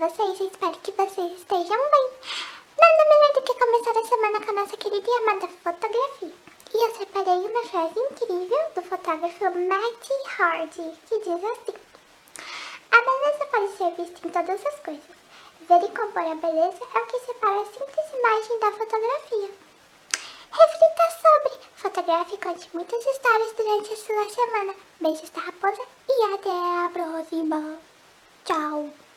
vocês? Espero que vocês estejam bem. Nada melhor do que começar a semana com a nossa querida e amada fotografia. E eu separei uma frase incrível do fotógrafo Matt Hardy, que diz assim. A beleza pode ser vista em todas as coisas. Ver e compor a beleza é o que separa a simples imagem da fotografia. Reflita sobre, fotografe e conte muitas histórias durante a sua semana. Beijos da raposa e até a próxima. Tchau!